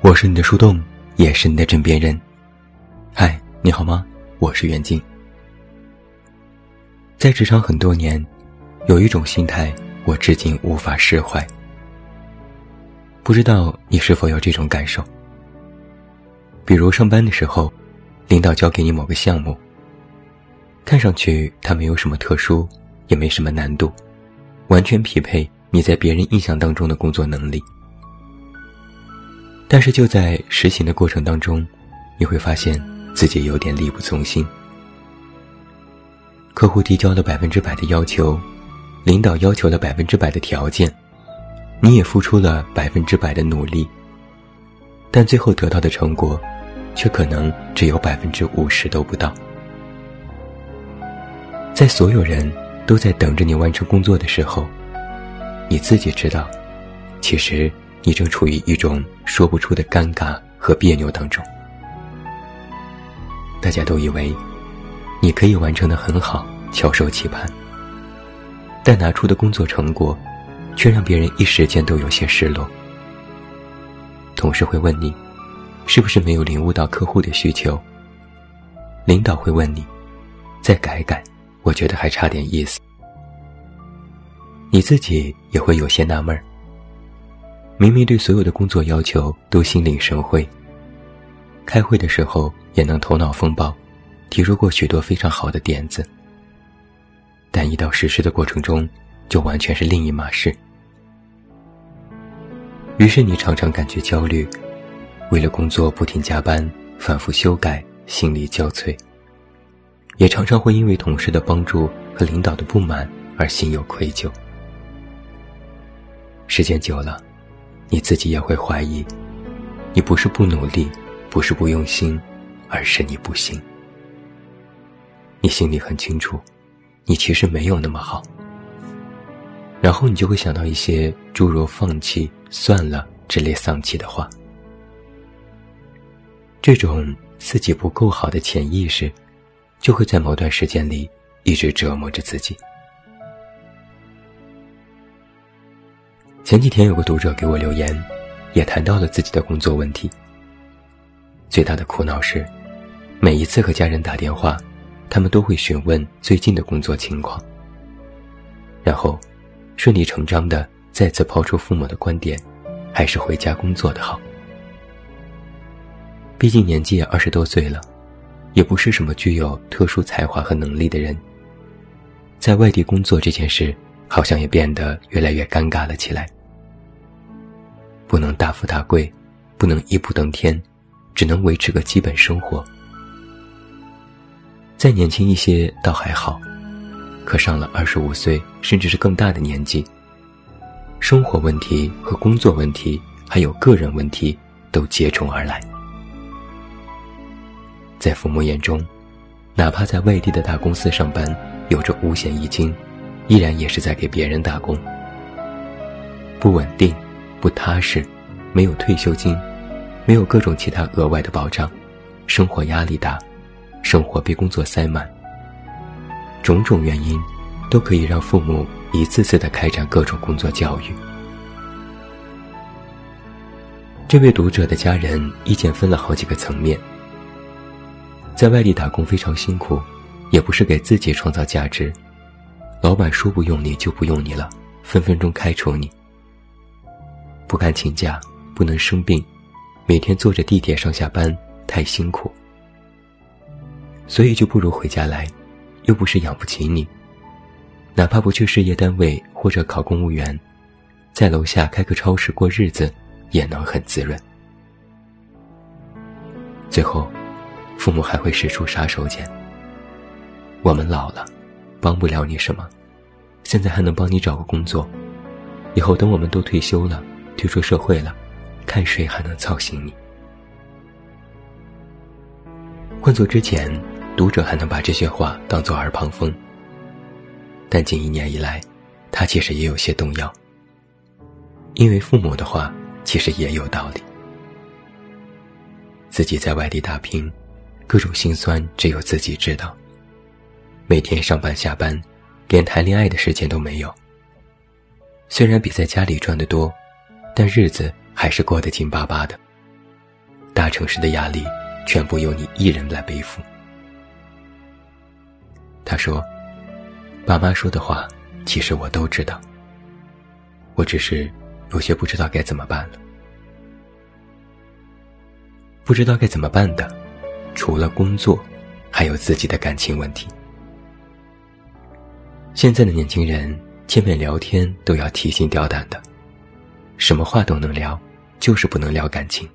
我是你的树洞，也是你的枕边人。嗨，你好吗？我是袁静。在职场很多年，有一种心态我至今无法释怀。不知道你是否有这种感受？比如上班的时候，领导交给你某个项目，看上去它没有什么特殊，也没什么难度，完全匹配你在别人印象当中的工作能力。但是就在实行的过程当中，你会发现自己有点力不从心。客户提交了百分之百的要求，领导要求了百分之百的条件，你也付出了百分之百的努力，但最后得到的成果，却可能只有百分之五十都不到。在所有人都在等着你完成工作的时候，你自己知道，其实。你正处于一种说不出的尴尬和别扭当中。大家都以为你可以完成的很好，翘首企盼，但拿出的工作成果，却让别人一时间都有些失落。同事会问你，是不是没有领悟到客户的需求？领导会问你，再改改，我觉得还差点意思。你自己也会有些纳闷儿。明明对所有的工作要求都心领神会，开会的时候也能头脑风暴，提出过许多非常好的点子，但一到实施的过程中，就完全是另一码事。于是你常常感觉焦虑，为了工作不停加班，反复修改，心力交瘁。也常常会因为同事的帮助和领导的不满而心有愧疚。时间久了。你自己也会怀疑，你不是不努力，不是不用心，而是你不行。你心里很清楚，你其实没有那么好。然后你就会想到一些诸如“放弃”“算了”之类丧气的话。这种自己不够好的潜意识，就会在某段时间里一直折磨着自己。前几天有个读者给我留言，也谈到了自己的工作问题。最大的苦恼是，每一次和家人打电话，他们都会询问最近的工作情况，然后顺理成章的再次抛出父母的观点，还是回家工作的好。毕竟年纪也二十多岁了，也不是什么具有特殊才华和能力的人，在外地工作这件事。好像也变得越来越尴尬了起来。不能大富大贵，不能一步登天，只能维持个基本生活。再年轻一些倒还好，可上了二十五岁甚至是更大的年纪，生活问题和工作问题还有个人问题都接踵而来。在父母眼中，哪怕在外地的大公司上班，有着五险一金。依然也是在给别人打工，不稳定，不踏实，没有退休金，没有各种其他额外的保障，生活压力大，生活被工作塞满。种种原因，都可以让父母一次次的开展各种工作教育。这位读者的家人意见分了好几个层面，在外地打工非常辛苦，也不是给自己创造价值。老板说不用你就不用你了，分分钟开除你。不敢请假，不能生病，每天坐着地铁上下班太辛苦，所以就不如回家来，又不是养不起你。哪怕不去事业单位或者考公务员，在楼下开个超市过日子，也能很滋润。最后，父母还会使出杀手锏。我们老了。帮不了你什么，现在还能帮你找个工作，以后等我们都退休了，退出社会了，看谁还能操心你。换做之前，读者还能把这些话当做耳旁风，但近一年以来，他其实也有些动摇，因为父母的话其实也有道理，自己在外地打拼，各种心酸只有自己知道。每天上班下班，连谈恋爱的时间都没有。虽然比在家里赚得多，但日子还是过得紧巴巴的。大城市的压力，全部由你一人来背负。他说：“爸妈说的话，其实我都知道。我只是有些不知道该怎么办了。不知道该怎么办的，除了工作，还有自己的感情问题。现在的年轻人见面聊天都要提心吊胆的，什么话都能聊，就是不能聊感情。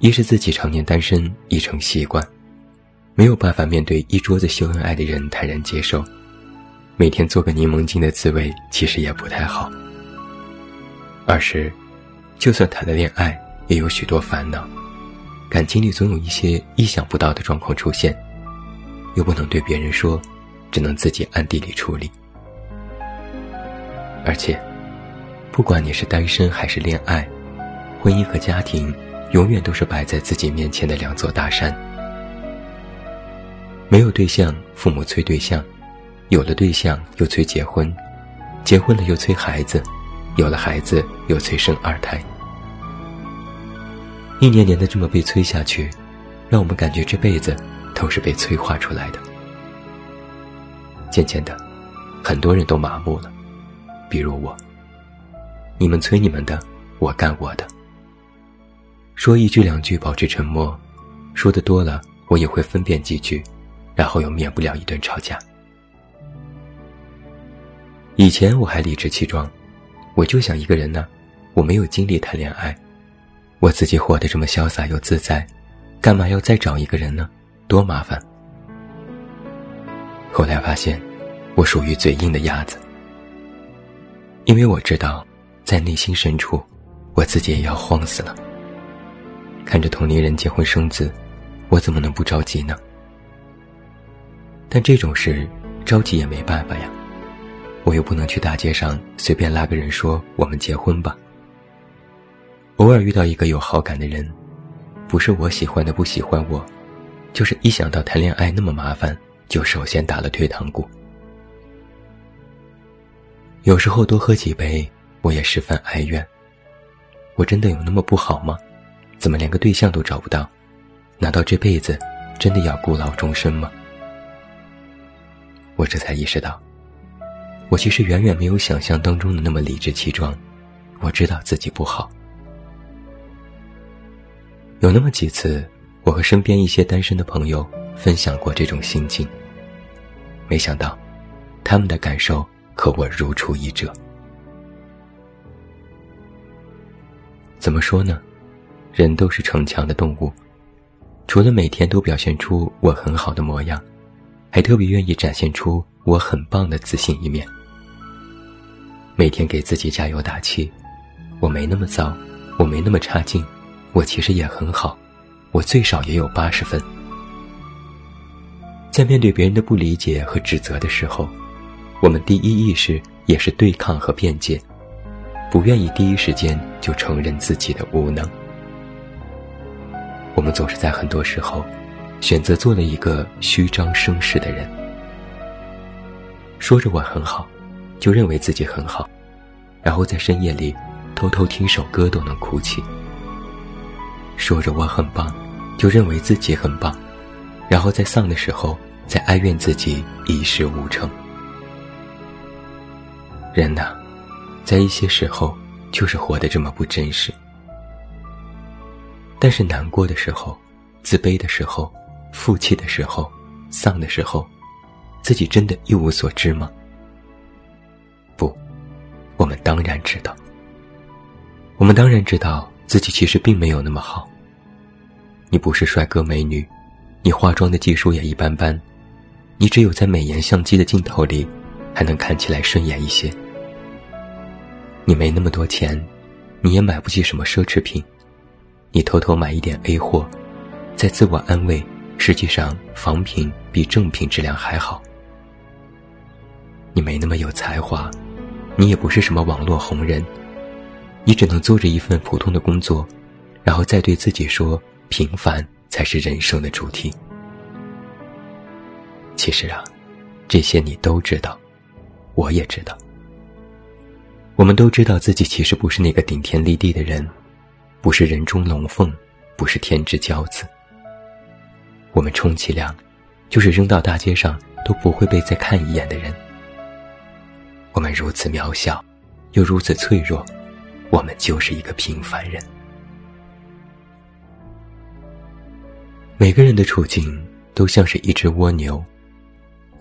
一是自己常年单身已成习惯。”没有办法面对一桌子秀恩爱的人坦然接受，每天做个柠檬精的滋味其实也不太好。二是，就算谈了恋爱，也有许多烦恼，感情里总有一些意想不到的状况出现，又不能对别人说，只能自己暗地里处理。而且，不管你是单身还是恋爱，婚姻和家庭永远都是摆在自己面前的两座大山。没有对象，父母催对象；有了对象，又催结婚；结婚了又催孩子；有了孩子，又催生二胎。一年年的这么被催下去，让我们感觉这辈子都是被催化出来的。渐渐的，很多人都麻木了，比如我。你们催你们的，我干我的。说一句两句保持沉默，说的多了，我也会分辨几句。然后又免不了一顿吵架。以前我还理直气壮，我就想一个人呢，我没有精力谈恋爱，我自己活得这么潇洒又自在，干嘛要再找一个人呢？多麻烦。后来发现，我属于嘴硬的鸭子，因为我知道，在内心深处，我自己也要慌死了。看着同龄人结婚生子，我怎么能不着急呢？但这种事着急也没办法呀，我又不能去大街上随便拉个人说我们结婚吧。偶尔遇到一个有好感的人，不是我喜欢的不喜欢我，就是一想到谈恋爱那么麻烦，就首先打了退堂鼓。有时候多喝几杯，我也十分哀怨。我真的有那么不好吗？怎么连个对象都找不到？难道这辈子真的要孤老终生吗？我这才意识到，我其实远远没有想象当中的那么理直气壮。我知道自己不好。有那么几次，我和身边一些单身的朋友分享过这种心境。没想到，他们的感受和我如出一辙。怎么说呢？人都是逞强的动物，除了每天都表现出我很好的模样。还特别愿意展现出我很棒的自信一面，每天给自己加油打气，我没那么糟，我没那么差劲，我其实也很好，我最少也有八十分。在面对别人的不理解和指责的时候，我们第一意识也是对抗和辩解，不愿意第一时间就承认自己的无能。我们总是在很多时候。选择做了一个虚张声势的人，说着我很好，就认为自己很好，然后在深夜里偷偷听首歌都能哭泣；说着我很棒，就认为自己很棒，然后在丧的时候再哀怨自己一事无成。人呐，在一些时候就是活得这么不真实。但是难过的时候，自卑的时候。负气的时候，丧的时候，自己真的一无所知吗？不，我们当然知道。我们当然知道自己其实并没有那么好。你不是帅哥美女，你化妆的技术也一般般，你只有在美颜相机的镜头里，还能看起来顺眼一些。你没那么多钱，你也买不起什么奢侈品，你偷偷买一点 A 货，在自我安慰。实际上，仿品比正品质量还好。你没那么有才华，你也不是什么网络红人，你只能做着一份普通的工作，然后再对自己说：平凡才是人生的主题。其实啊，这些你都知道，我也知道。我们都知道自己其实不是那个顶天立地的人，不是人中龙凤，不是天之骄子。我们充其量，就是扔到大街上都不会被再看一眼的人。我们如此渺小，又如此脆弱，我们就是一个平凡人。每个人的处境都像是一只蜗牛。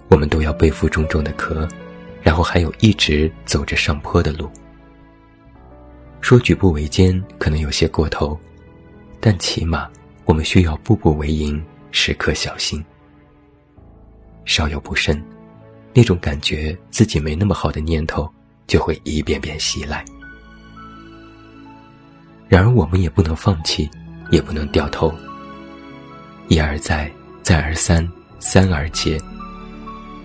我们都要背负重重的壳，然后还有一直走着上坡的路。说举步维艰可能有些过头，但起码我们需要步步为营，时刻小心。稍有不慎，那种感觉自己没那么好的念头就会一遍遍袭来。然而我们也不能放弃，也不能掉头。一而再，再而三，三而竭。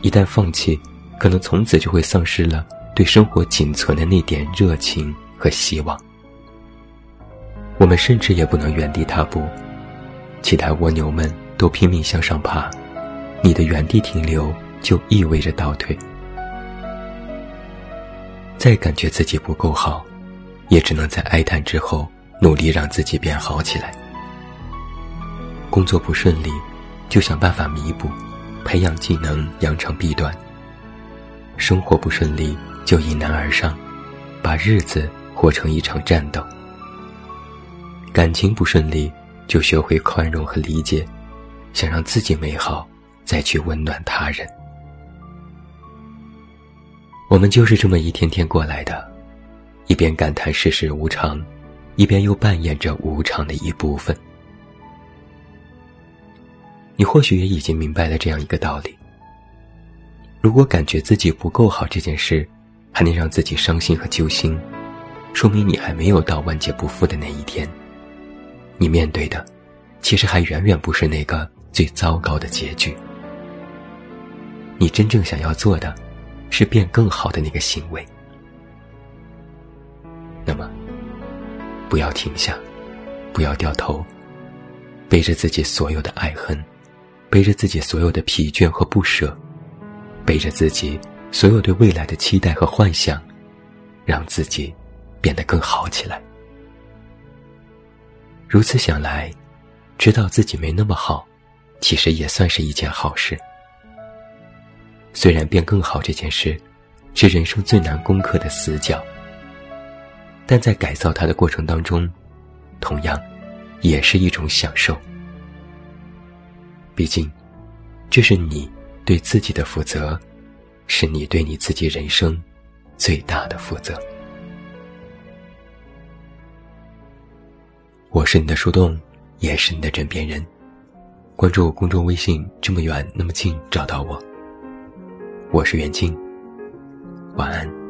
一旦放弃，可能从此就会丧失了对生活仅存的那点热情和希望。我们甚至也不能原地踏步，其他蜗牛们都拼命向上爬，你的原地停留就意味着倒退。再感觉自己不够好，也只能在哀叹之后努力让自己变好起来。工作不顺利，就想办法弥补。培养技能，扬长避短。生活不顺利，就迎难而上，把日子活成一场战斗。感情不顺利，就学会宽容和理解，想让自己美好，再去温暖他人。我们就是这么一天天过来的，一边感叹世事无常，一边又扮演着无常的一部分。你或许也已经明白了这样一个道理：如果感觉自己不够好这件事，还能让自己伤心和揪心，说明你还没有到万劫不复的那一天。你面对的，其实还远远不是那个最糟糕的结局。你真正想要做的，是变更好的那个行为。那么，不要停下，不要掉头，背着自己所有的爱恨。背着自己所有的疲倦和不舍，背着自己所有对未来的期待和幻想，让自己变得更好起来。如此想来，知道自己没那么好，其实也算是一件好事。虽然变更好这件事是人生最难攻克的死角，但在改造它的过程当中，同样也是一种享受。毕竟，这是你对自己的负责，是你对你自己人生最大的负责。我是你的树洞，也是你的枕边人。关注公众微信，这么远那么近，找到我。我是袁静，晚安。